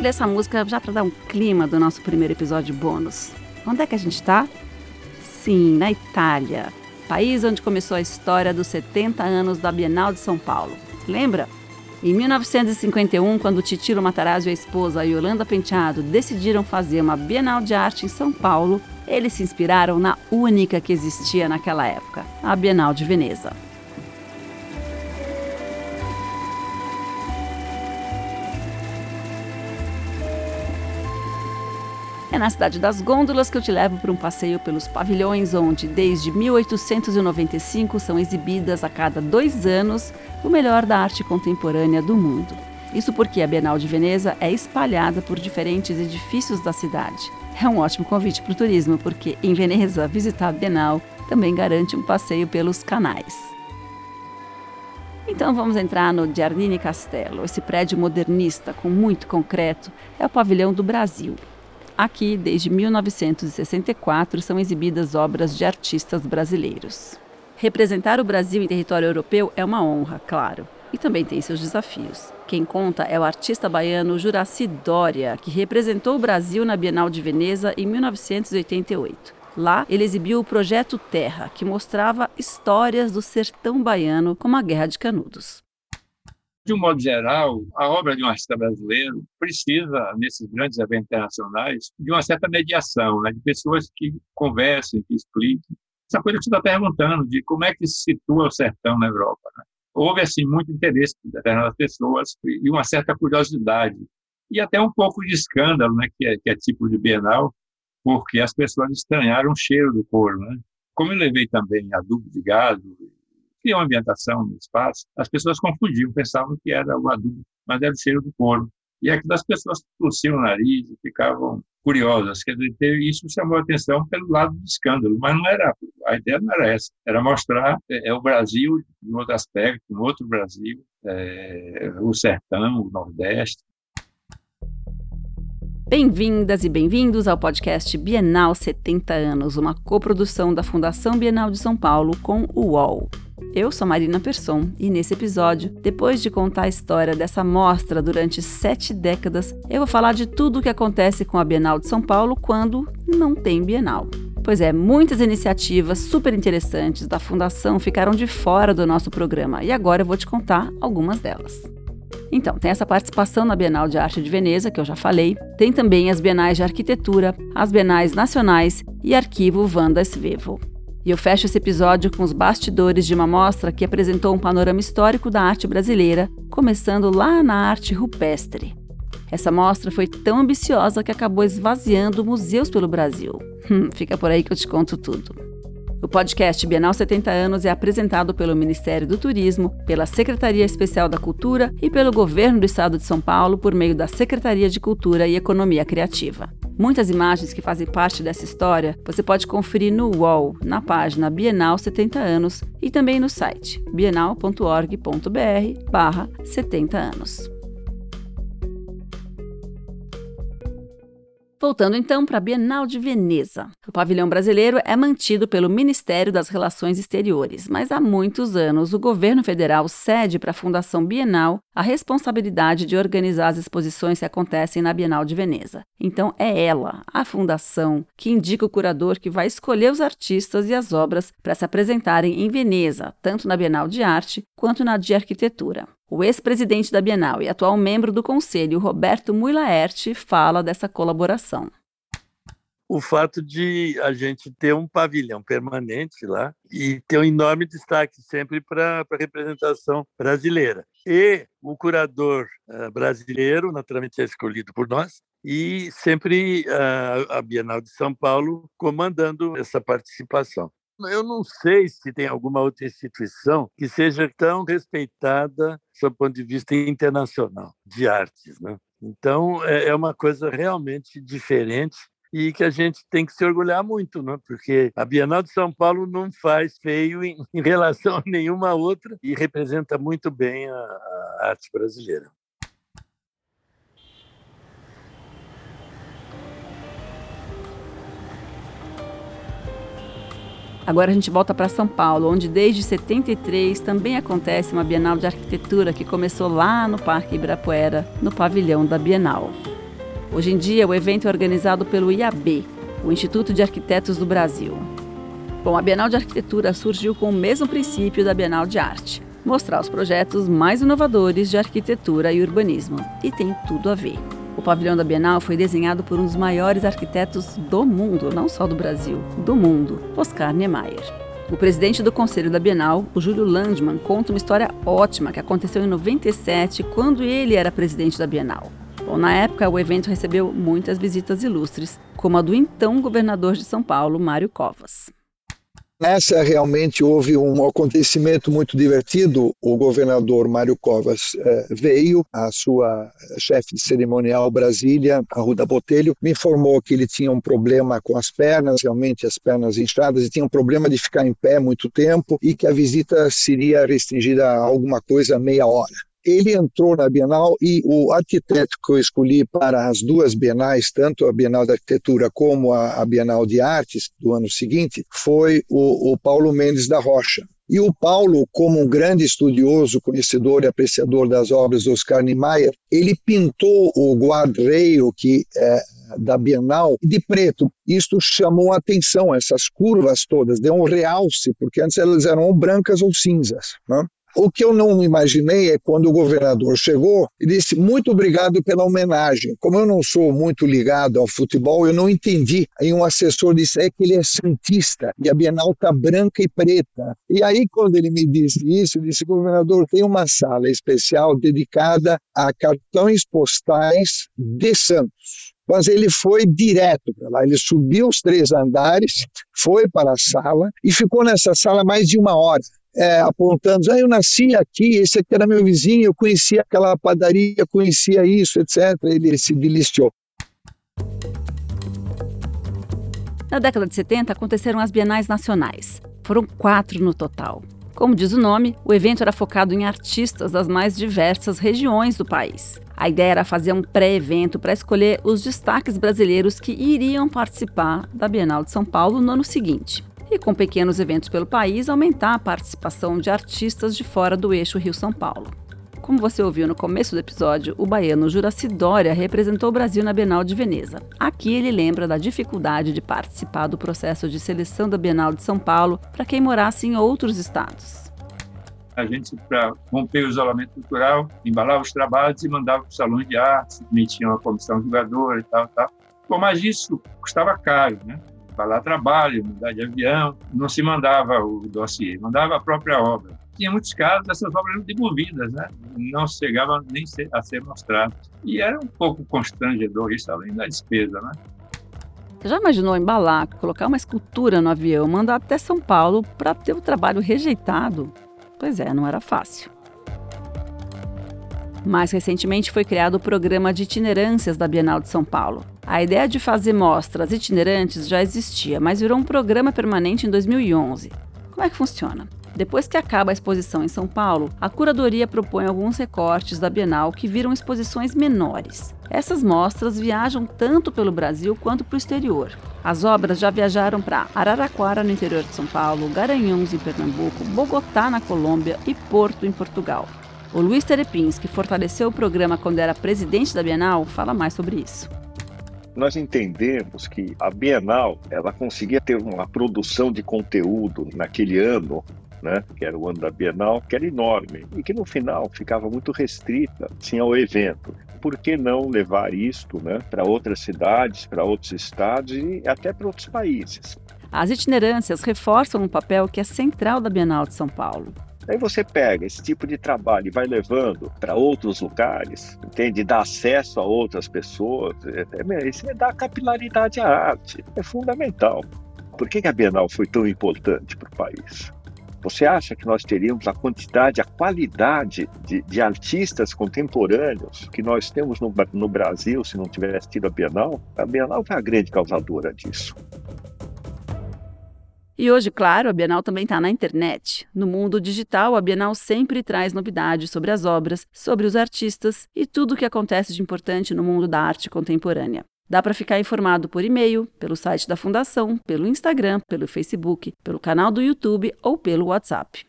escolhi essa música já para dar um clima do nosso primeiro episódio bônus. Onde é que a gente está? Sim, na Itália, país onde começou a história dos 70 anos da Bienal de São Paulo. Lembra? Em 1951, quando Titilo Matarazzo e a esposa Yolanda Penteado decidiram fazer uma Bienal de Arte em São Paulo, eles se inspiraram na única que existia naquela época, a Bienal de Veneza. Na cidade das Gôndolas que eu te levo para um passeio pelos pavilhões, onde, desde 1895, são exibidas a cada dois anos o melhor da arte contemporânea do mundo. Isso porque a Bienal de Veneza é espalhada por diferentes edifícios da cidade. É um ótimo convite para o turismo, porque em Veneza, visitar a Bienal também garante um passeio pelos canais. Então vamos entrar no Giardini Castello. Esse prédio modernista com muito concreto é o pavilhão do Brasil. Aqui, desde 1964, são exibidas obras de artistas brasileiros. Representar o Brasil em território europeu é uma honra, claro, e também tem seus desafios. Quem conta é o artista baiano Juraci Dória, que representou o Brasil na Bienal de Veneza em 1988. Lá, ele exibiu o projeto Terra, que mostrava histórias do sertão baiano, como a Guerra de Canudos. De um modo geral, a obra de um artista brasileiro precisa, nesses grandes eventos internacionais, de uma certa mediação, né? de pessoas que conversem, que expliquem. Essa coisa que você está perguntando, de como é que se situa o sertão na Europa. Né? Houve, assim, muito interesse de determinadas pessoas e uma certa curiosidade. E até um pouco de escândalo, né? que, é, que é tipo de Bienal, porque as pessoas estranharam o cheiro do couro. Né? Como eu levei também adubo de gado, cria uma ambientação no espaço, as pessoas confundiam, pensavam que era o adubo, mas era o cheiro do couro. E aquilo as pessoas torciam o nariz e ficavam curiosas. Quer dizer, isso chamou a atenção pelo lado do escândalo, mas não era, a ideia não era essa, era mostrar é, é o Brasil em outro aspecto, um outro Brasil, é, o sertão, o Nordeste. Bem-vindas e bem-vindos ao podcast Bienal 70 anos, uma coprodução da Fundação Bienal de São Paulo com o UOL. Eu sou Marina Persson e nesse episódio, depois de contar a história dessa mostra durante sete décadas, eu vou falar de tudo o que acontece com a Bienal de São Paulo quando não tem Bienal. Pois é, muitas iniciativas super interessantes da Fundação ficaram de fora do nosso programa e agora eu vou te contar algumas delas. Então, tem essa participação na Bienal de Arte de Veneza, que eu já falei, tem também as Bienais de Arquitetura, as Bienais Nacionais e Arquivo Vanda Svevo. E eu fecho esse episódio com os bastidores de uma mostra que apresentou um panorama histórico da arte brasileira, começando lá na arte rupestre. Essa mostra foi tão ambiciosa que acabou esvaziando museus pelo Brasil. Hum, fica por aí que eu te conto tudo. O podcast Bienal 70 anos é apresentado pelo Ministério do Turismo, pela Secretaria Especial da Cultura e pelo Governo do Estado de São Paulo por meio da Secretaria de Cultura e Economia Criativa. Muitas imagens que fazem parte dessa história você pode conferir no UOL, na página Bienal 70 anos e também no site bienal.org.br barra 70 anos. Voltando então para a Bienal de Veneza. O pavilhão brasileiro é mantido pelo Ministério das Relações Exteriores, mas há muitos anos o governo federal cede para a Fundação Bienal a responsabilidade de organizar as exposições que acontecem na Bienal de Veneza. Então é ela, a fundação, que indica o curador que vai escolher os artistas e as obras para se apresentarem em Veneza, tanto na Bienal de Arte quanto na de Arquitetura. O ex-presidente da Bienal e atual membro do conselho, Roberto Muilaert, fala dessa colaboração. O fato de a gente ter um pavilhão permanente lá e ter um enorme destaque sempre para a representação brasileira. E o curador uh, brasileiro, naturalmente, é escolhido por nós, e sempre uh, a Bienal de São Paulo comandando essa participação. Eu não sei se tem alguma outra instituição que seja tão respeitada sob o ponto de vista internacional de artes. Né? Então, é, é uma coisa realmente diferente e que a gente tem que se orgulhar muito, né? porque a Bienal de São Paulo não faz feio em, relação a nenhuma outra e representa muito bem a arte brasileira. Agora a gente volta para São Paulo, onde desde 73 também acontece uma Bienal de Arquitetura que começou lá no Parque Ibirapuera, no pavilhão da Bienal. Hoje em dia, o evento é organizado pelo IAB, o Instituto de Arquitetos do Brasil. Bom, a Bienal de Arquitetura surgiu com o mesmo princípio da Bienal de Arte, mostrar os projetos mais inovadores de arquitetura e urbanismo, e tem tudo a ver. O pavilhão da Bienal foi desenhado por um dos maiores arquitetos do mundo, não só do Brasil, do mundo, Oscar Niemeyer. O presidente do conselho da Bienal, o Júlio Landman, conta uma história ótima que aconteceu em 97, quando ele era presidente da Bienal. Bom, na época, o evento recebeu muitas visitas ilustres, como a do então governador de São Paulo, Mário Covas. Nessa realmente houve um acontecimento muito divertido. O governador Mário Covas eh, veio, a sua chefe de cerimonial Brasília, Arruda Botelho, me informou que ele tinha um problema com as pernas, realmente as pernas inchadas, e tinha um problema de ficar em pé muito tempo e que a visita seria restringida a alguma coisa meia hora ele entrou na Bienal e o arquiteto que eu escolhi para as duas bienais, tanto a Bienal de Arquitetura como a, a Bienal de Artes do ano seguinte, foi o, o Paulo Mendes da Rocha. E o Paulo, como um grande estudioso, conhecedor e apreciador das obras do Oscar Niemeyer, ele pintou o guardrail que é, da Bienal de preto. Isto chamou a atenção, essas curvas todas, deu um realce, porque antes elas eram ou brancas ou cinzas. Né? O que eu não imaginei é quando o governador chegou e disse muito obrigado pela homenagem. Como eu não sou muito ligado ao futebol, eu não entendi. Aí um assessor disse é que ele é santista e a Bienal está branca e preta. E aí quando ele me disse isso, eu disse governador tem uma sala especial dedicada a cartões postais de Santos mas ele foi direto para lá. Ele subiu os três andares, foi para a sala e ficou nessa sala mais de uma hora é, apontando, ah, eu nasci aqui, esse aqui era meu vizinho, eu conhecia aquela padaria, conhecia isso, etc. Ele se deliciou. Na década de 70 aconteceram as bienais nacionais. Foram quatro no total. Como diz o nome, o evento era focado em artistas das mais diversas regiões do país. A ideia era fazer um pré-evento para escolher os destaques brasileiros que iriam participar da Bienal de São Paulo no ano seguinte e, com pequenos eventos pelo país, aumentar a participação de artistas de fora do eixo Rio-São Paulo. Como você ouviu no começo do episódio, o baiano Juraci Dória representou o Brasil na Bienal de Veneza. Aqui ele lembra da dificuldade de participar do processo de seleção da Bienal de São Paulo para quem morasse em outros estados. A gente, para romper o isolamento cultural, embalava os trabalhos e mandava para o salão de arte, metia uma comissão jogadora e tal, tal. Bom, mas isso custava caro, né? Lá trabalho, mudar de avião, não se mandava o dossiê, mandava a própria obra. Tinha muitos casos dessas obras eram devolvidas, né? não chegavam nem a ser mostradas. E era um pouco constrangedor isso, além da despesa. Né? Você já imaginou embalar, colocar uma escultura no avião, mandar até São Paulo para ter o trabalho rejeitado? Pois é, não era fácil. Mais recentemente foi criado o programa de itinerâncias da Bienal de São Paulo. A ideia de fazer mostras itinerantes já existia, mas virou um programa permanente em 2011. Como é que funciona? Depois que acaba a exposição em São Paulo, a curadoria propõe alguns recortes da Bienal que viram exposições menores. Essas mostras viajam tanto pelo Brasil quanto para o exterior. As obras já viajaram para Araraquara, no interior de São Paulo, Garanhuns, em Pernambuco, Bogotá, na Colômbia e Porto, em Portugal. O Luiz Terepins, que fortaleceu o programa quando era presidente da Bienal, fala mais sobre isso. Nós entendemos que a Bienal ela conseguia ter uma produção de conteúdo naquele ano né, que era o ano da Bienal, que era enorme e que no final ficava muito restrita assim, ao evento. Por que não levar isto né, para outras cidades, para outros estados e até para outros países? As itinerâncias reforçam um papel que é central da Bienal de São Paulo. Aí você pega esse tipo de trabalho e vai levando para outros lugares, entende? Dá acesso a outras pessoas. É, é, isso é dar capilaridade à arte. É fundamental. Por que a Bienal foi tão importante para o país? Você acha que nós teríamos a quantidade, a qualidade de, de artistas contemporâneos que nós temos no, no Brasil se não tivesse tido a Bienal? A Bienal foi a grande causadora disso. E hoje, claro, a Bienal também está na internet. No mundo digital, a Bienal sempre traz novidades sobre as obras, sobre os artistas e tudo o que acontece de importante no mundo da arte contemporânea. Dá para ficar informado por e-mail, pelo site da Fundação, pelo Instagram, pelo Facebook, pelo canal do YouTube ou pelo WhatsApp.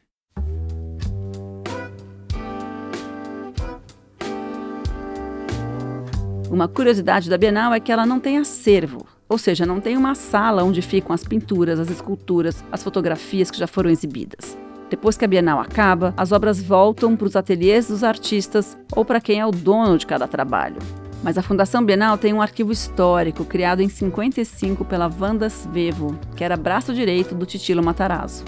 Uma curiosidade da Bienal é que ela não tem acervo, ou seja, não tem uma sala onde ficam as pinturas, as esculturas, as fotografias que já foram exibidas. Depois que a Bienal acaba, as obras voltam para os ateliês dos artistas ou para quem é o dono de cada trabalho. Mas a Fundação Bienal tem um arquivo histórico criado em 55 pela Wanda Svevo, que era braço direito do Titilo Matarazzo.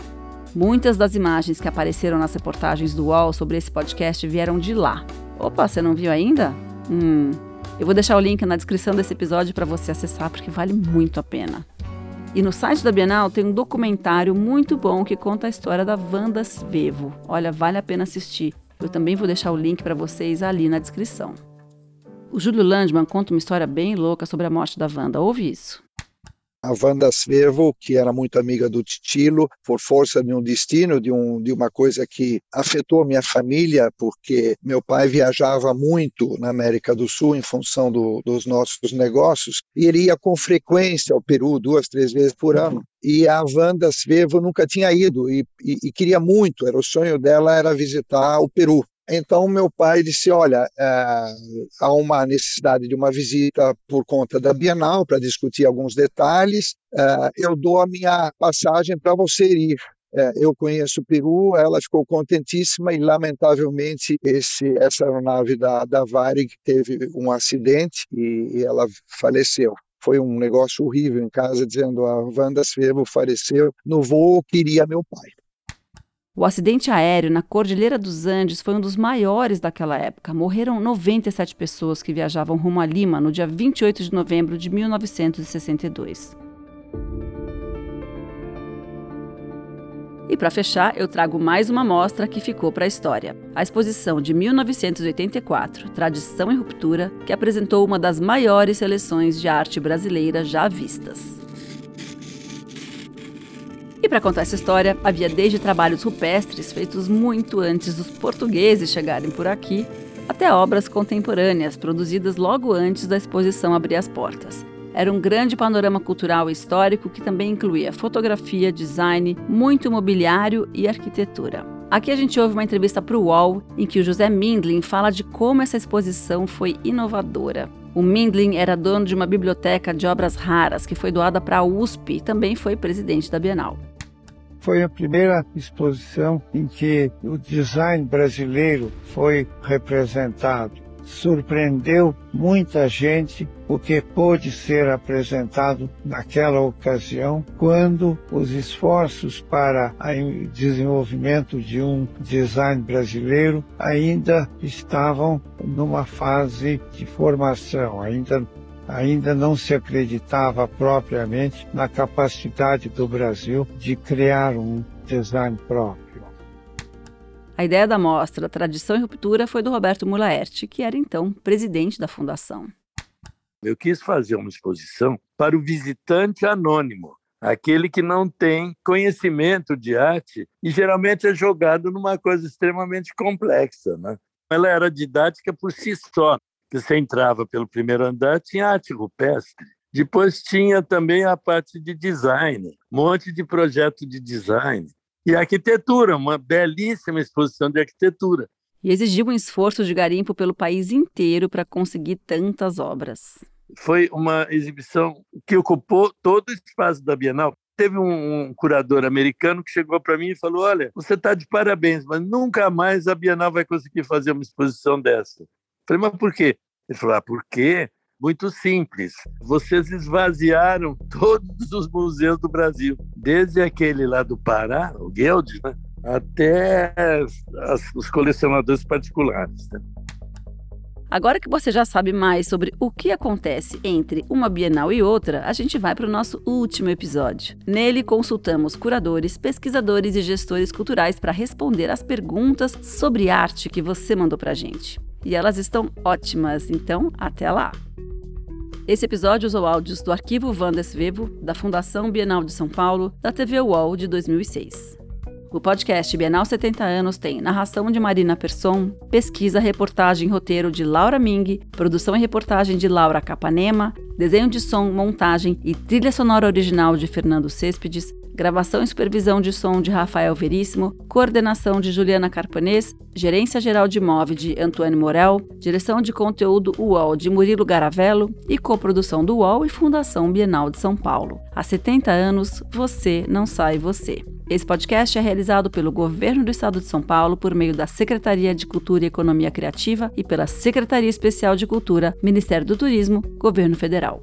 Muitas das imagens que apareceram nas reportagens do UOL sobre esse podcast vieram de lá. Opa, você não viu ainda? Hum. Eu vou deixar o link na descrição desse episódio para você acessar porque vale muito a pena. E no site da Bienal tem um documentário muito bom que conta a história da Wanda Svevo. Olha, vale a pena assistir. Eu também vou deixar o link para vocês ali na descrição. O Júlio Landman conta uma história bem louca sobre a morte da Wanda. Ouve isso a Wanda Svevo, que era muito amiga do Titilo, por força de um destino, de, um, de uma coisa que afetou minha família, porque meu pai viajava muito na América do Sul em função do, dos nossos negócios, e ele ia com frequência ao Peru, duas, três vezes por ano. E a Wanda Svevo nunca tinha ido e, e, e queria muito, era o sonho dela era visitar o Peru. Então, meu pai disse: Olha, é, há uma necessidade de uma visita por conta da Bienal para discutir alguns detalhes. É, eu dou a minha passagem para você ir. É, eu conheço o Peru, ela ficou contentíssima e, lamentavelmente, esse, essa aeronave da, da Varig teve um acidente e, e ela faleceu foi um negócio horrível em casa, dizendo a Wanda Svevo faleceu no voo que iria meu pai. O acidente aéreo na Cordilheira dos Andes foi um dos maiores daquela época. Morreram 97 pessoas que viajavam rumo a Lima no dia 28 de novembro de 1962. E para fechar, eu trago mais uma mostra que ficou para a história. A exposição de 1984, Tradição e Ruptura, que apresentou uma das maiores seleções de arte brasileira já vistas. E para contar essa história, havia desde trabalhos rupestres feitos muito antes dos portugueses chegarem por aqui, até obras contemporâneas produzidas logo antes da exposição abrir as portas. Era um grande panorama cultural e histórico que também incluía fotografia, design, muito mobiliário e arquitetura. Aqui a gente ouve uma entrevista para o UOL em que o José Mindlin fala de como essa exposição foi inovadora. O Mindlin era dono de uma biblioteca de obras raras que foi doada para a USP e também foi presidente da Bienal. Foi a primeira exposição em que o design brasileiro foi representado. Surpreendeu muita gente porque pôde ser apresentado naquela ocasião, quando os esforços para o desenvolvimento de um design brasileiro ainda estavam numa fase de formação, ainda ainda não se acreditava propriamente na capacidade do Brasil de criar um design próprio. A ideia da mostra Tradição e Ruptura foi do Roberto Mulaerte, que era então presidente da fundação. Eu quis fazer uma exposição para o visitante anônimo, aquele que não tem conhecimento de arte e geralmente é jogado numa coisa extremamente complexa. Né? Ela era didática por si só, você entrava pelo primeiro andar, tinha arte rupestre. Depois tinha também a parte de design, um monte de projeto de design. E arquitetura, uma belíssima exposição de arquitetura. E exigiu um esforço de garimpo pelo país inteiro para conseguir tantas obras. Foi uma exibição que ocupou todo o espaço da Bienal. Teve um, um curador americano que chegou para mim e falou: Olha, você está de parabéns, mas nunca mais a Bienal vai conseguir fazer uma exposição dessa. Falei, mas por quê? Ele falou, ah, por quê? Muito simples. Vocês esvaziaram todos os museus do Brasil, desde aquele lá do Pará, o Guild, né? até as, os colecionadores particulares. Né? Agora que você já sabe mais sobre o que acontece entre uma Bienal e outra, a gente vai para o nosso último episódio. Nele, consultamos curadores, pesquisadores e gestores culturais para responder as perguntas sobre arte que você mandou para a gente e elas estão ótimas, então até lá! Esse episódio usou áudios do arquivo Vandes Vevo, da Fundação Bienal de São Paulo, da TV UOL de 2006. O podcast Bienal 70 anos tem narração de Marina Persson, pesquisa, reportagem e roteiro de Laura Ming, produção e reportagem de Laura Capanema, desenho de som, montagem e trilha sonora original de Fernando Cêspedes, gravação e supervisão de som de Rafael Veríssimo, coordenação de Juliana Carpanês, gerência geral de MOV de Antônio Morel, direção de conteúdo UOL de Murilo Garavello e coprodução do UOL e Fundação Bienal de São Paulo. Há 70 anos, você não sai você. Esse podcast é realizado pelo Governo do Estado de São Paulo por meio da Secretaria de Cultura e Economia Criativa e pela Secretaria Especial de Cultura, Ministério do Turismo, Governo Federal.